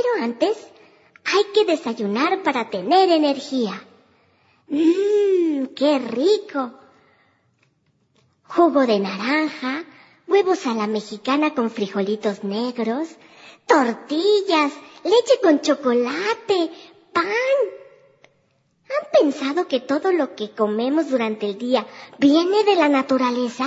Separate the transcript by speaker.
Speaker 1: Pero antes hay que desayunar para tener energía. Mmm, qué rico. Jugo de naranja, huevos a la mexicana con frijolitos negros, tortillas, leche con chocolate, pan. ¿Han pensado que todo lo que comemos durante el día viene de la naturaleza?